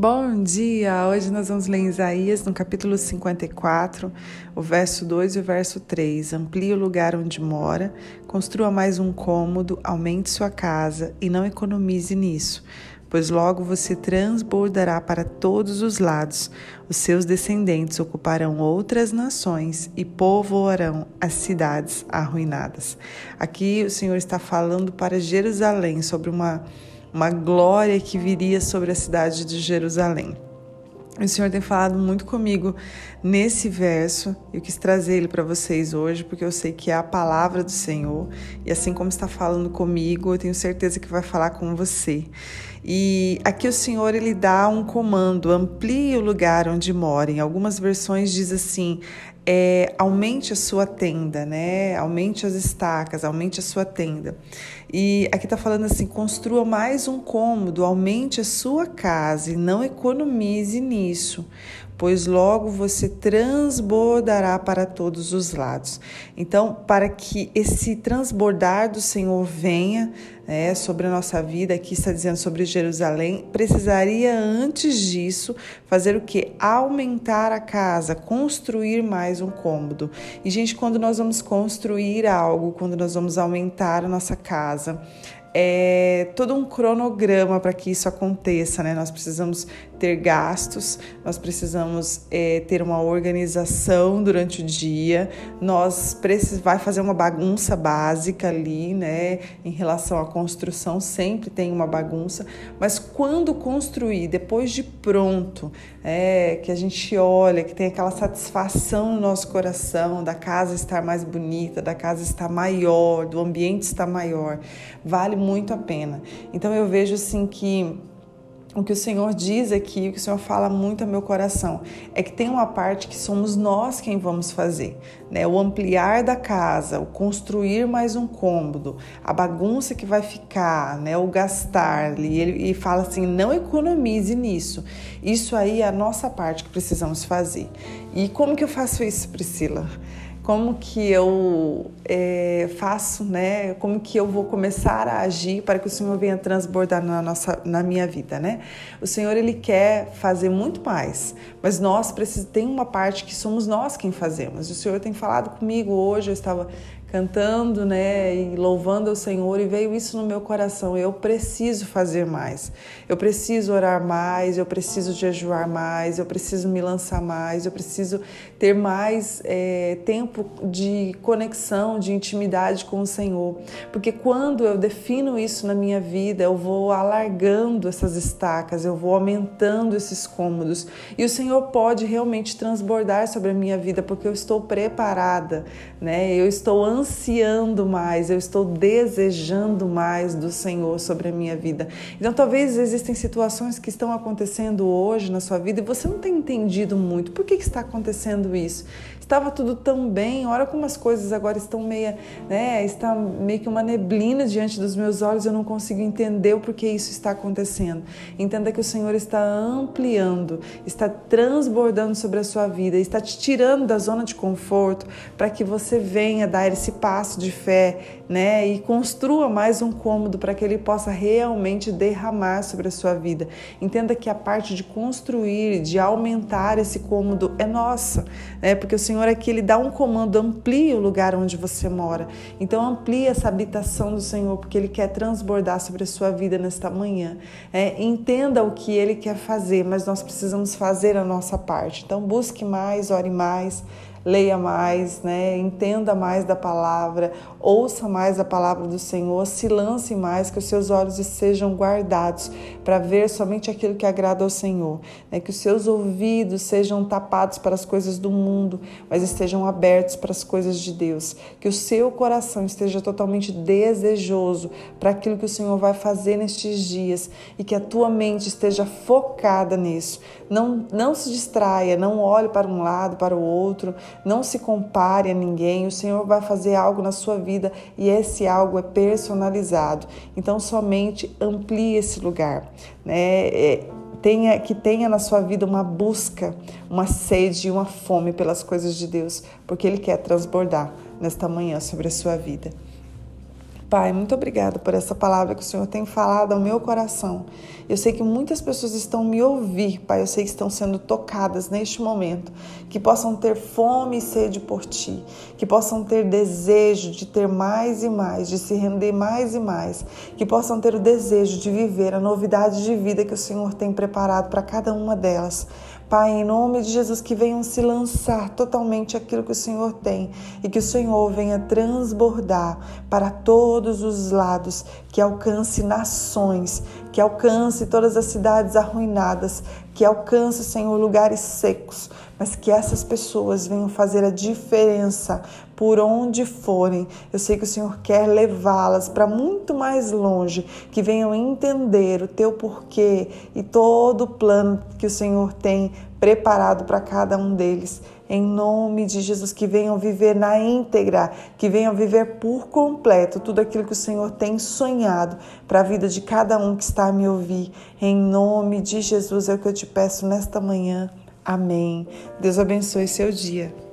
Bom dia! Hoje nós vamos ler Isaías no capítulo 54, o verso 2 e o verso 3. Amplie o lugar onde mora, construa mais um cômodo, aumente sua casa e não economize nisso, pois logo você transbordará para todos os lados. Os seus descendentes ocuparão outras nações e povoarão as cidades arruinadas. Aqui o Senhor está falando para Jerusalém sobre uma uma glória que viria sobre a cidade de Jerusalém. O Senhor tem falado muito comigo nesse verso. Eu quis trazer ele para vocês hoje, porque eu sei que é a palavra do Senhor. E assim como está falando comigo, eu tenho certeza que vai falar com você. E aqui o Senhor ele dá um comando: amplie o lugar onde mora. Em algumas versões diz assim: é, aumente a sua tenda, né? Aumente as estacas, aumente a sua tenda. E aqui está falando assim: construa mais um cômodo, aumente a sua casa e não economize nisso, pois logo você transbordará para todos os lados. Então, para que esse transbordar do Senhor venha né, sobre a nossa vida, aqui está dizendo sobre Jerusalém, precisaria antes disso fazer o que? Aumentar a casa, construir mais um cômodo. E, gente, quando nós vamos construir algo, quando nós vamos aumentar a nossa casa, é todo um cronograma para que isso aconteça, né? Nós precisamos ter gastos, nós precisamos é, ter uma organização durante o dia, nós precisamos vai fazer uma bagunça básica ali, né? Em relação à construção, sempre tem uma bagunça, mas quando construir, depois de pronto, é, que a gente olha, que tem aquela satisfação no nosso coração da casa estar mais bonita, da casa estar maior, do ambiente estar maior, vale muito a pena. Então eu vejo assim que o que o Senhor diz aqui, o que o Senhor fala muito ao meu coração, é que tem uma parte que somos nós quem vamos fazer, né? O ampliar da casa, o construir mais um cômodo, a bagunça que vai ficar, né? O gastar, e ele e fala assim, não economize nisso. Isso aí é a nossa parte que precisamos fazer. E como que eu faço isso, Priscila? Como que eu é, faço, né? Como que eu vou começar a agir para que o Senhor venha transbordar na nossa, na minha vida, né? O Senhor ele quer fazer muito mais, mas nós precisamos tem uma parte que somos nós quem fazemos. O Senhor tem falado comigo hoje. Eu estava cantando, né, e louvando ao Senhor e veio isso no meu coração. Eu preciso fazer mais. Eu preciso orar mais, eu preciso jejuar mais, eu preciso me lançar mais, eu preciso ter mais é, tempo de conexão, de intimidade com o Senhor. Porque quando eu defino isso na minha vida, eu vou alargando essas estacas, eu vou aumentando esses cômodos e o Senhor pode realmente transbordar sobre a minha vida porque eu estou preparada, né? Eu estou ansiando mais, eu estou desejando mais do Senhor sobre a minha vida. Então, talvez existem situações que estão acontecendo hoje na sua vida e você não tem entendido muito por que, que está acontecendo isso. Estava tudo tão bem, olha como as coisas agora estão meio, né, está meio que uma neblina diante dos meus olhos, eu não consigo entender o porquê isso está acontecendo. Entenda que o Senhor está ampliando, está transbordando sobre a sua vida, está te tirando da zona de conforto para que você venha dar esse passo de fé, né? E construa mais um cômodo para que ele possa realmente derramar sobre a sua vida. Entenda que a parte de construir, de aumentar esse cômodo é nossa, né? Porque o Senhor aqui ele dá um comando, amplie o lugar onde você mora. Então amplie essa habitação do Senhor, porque ele quer transbordar sobre a sua vida nesta manhã. É, entenda o que ele quer fazer, mas nós precisamos fazer a nossa parte. Então busque mais, ore mais leia mais, né? entenda mais da palavra, ouça mais a palavra do Senhor, se lance mais, que os seus olhos sejam guardados para ver somente aquilo que agrada ao Senhor, né? que os seus ouvidos sejam tapados para as coisas do mundo, mas estejam abertos para as coisas de Deus, que o seu coração esteja totalmente desejoso para aquilo que o Senhor vai fazer nestes dias e que a tua mente esteja focada nisso. Não, não se distraia, não olhe para um lado, para o outro, não se compare a ninguém. O Senhor vai fazer algo na sua vida e esse algo é personalizado. Então, somente amplie esse lugar. Né? É, tenha, que tenha na sua vida uma busca, uma sede e uma fome pelas coisas de Deus, porque Ele quer transbordar nesta manhã sobre a sua vida. Pai, muito obrigada por essa palavra que o Senhor tem falado ao meu coração. Eu sei que muitas pessoas estão me ouvir, Pai. Eu sei que estão sendo tocadas neste momento. Que possam ter fome e sede por Ti. Que possam ter desejo de ter mais e mais, de se render mais e mais. Que possam ter o desejo de viver a novidade de vida que o Senhor tem preparado para cada uma delas. Pai, em nome de Jesus, que venham se lançar totalmente aquilo que o Senhor tem e que o Senhor venha transbordar para todos os lados, que alcance nações, que alcance todas as cidades arruinadas, que alcance, Senhor, lugares secos, mas que essas pessoas venham fazer a diferença por onde forem. Eu sei que o Senhor quer levá-las para muito mais longe, que venham entender o teu porquê e todo o plano que o Senhor tem preparado para cada um deles. Em nome de Jesus, que venham viver na íntegra, que venham viver por completo tudo aquilo que o Senhor tem sonhado para a vida de cada um que está a me ouvir. Em nome de Jesus é o que eu te peço nesta manhã. Amém. Deus abençoe seu dia.